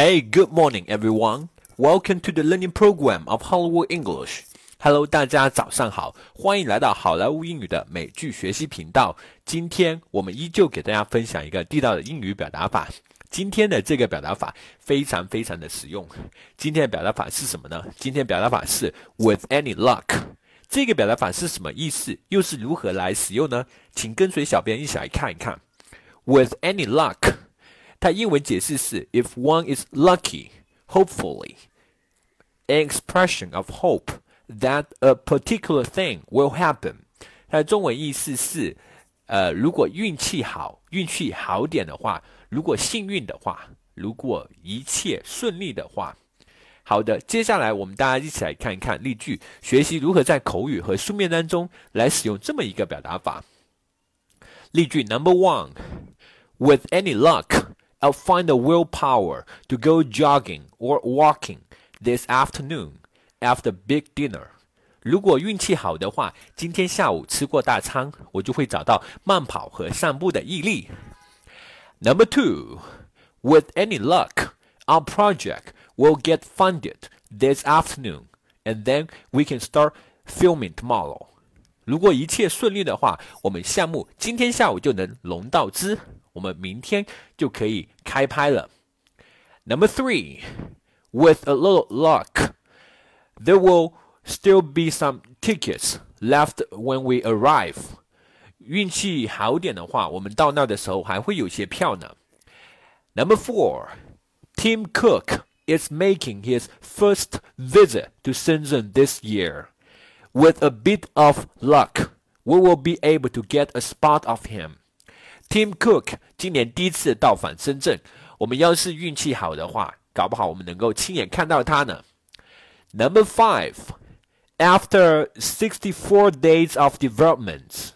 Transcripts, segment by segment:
Hey, good morning, everyone. Welcome to the learning program of Hollywood English. Hello，大家早上好，欢迎来到好莱坞英语的美剧学习频道。今天我们依旧给大家分享一个地道的英语表达法。今天的这个表达法非常非常的实用。今天的表达法是什么呢？今天表达法是 with any luck。这个表达法是什么意思？又是如何来使用呢？请跟随小编一起来看一看。With any luck，它英文解释是 if one is lucky，hopefully。an expression of hope that a particular thing will happen。它的中文意思是，呃，如果运气好，运气好点的话，如果幸运的话，如果一切顺利的话。好的，接下来我们大家一起来看一看例句，学习如何在口语和书面当中来使用这么一个表达法。例句 Number one. With any luck, I'll find the willpower to go jogging or walking this afternoon after big dinner. 如果运气好的话，今天下午吃过大餐，我就会找到慢跑和散步的毅力。Number two, with any luck, our project will get funded this afternoon, and then we can start filming tomorrow. 如果一切顺利的话，我们项目今天下午就能融到资， 我们明天就可以开拍了。Number three, with a little luck, there will still be some tickets left when we arrive. 运气好点的话，我们到那的时候还会有些票呢。Number four, Tim Cook is making his first visit to Shenzhen this year. With a bit of luck, we will be able to get a spot of him. Tim Cook 今年第一次到访深圳，我们要是运气好的话，搞不好我们能够亲眼看到他呢。Number five, after 64 days of development,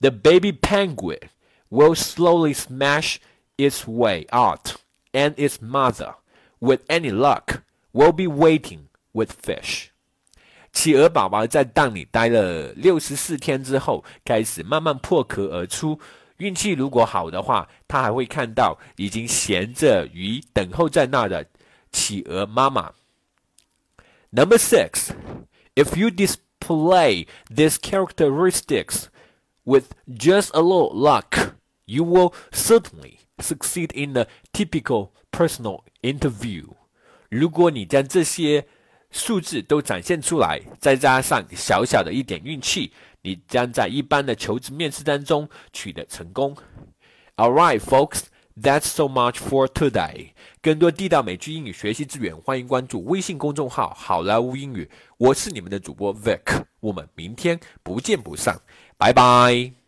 the baby penguin will slowly smash its way out, and its mother, with any luck, will be waiting with fish. 企鹅宝宝在蛋里待了六十四天之后，开始慢慢破壳而出。 运气如果好的话，他还会看到已经衔着鱼等候在那的企鹅妈妈。Number six, if you display these characteristics with just a little luck, you will certainly succeed in a typical personal interview. 如果你将这些数字都展现出来，再加上小小的一点运气。 你将在一般的求职面试当中取得成功。All right, folks, that's so much for today. 更多地道美剧英语学习资源，欢迎关注微信公众号“好莱坞英语”。我是你们的主播 Vic，我们明天不见不散，拜拜。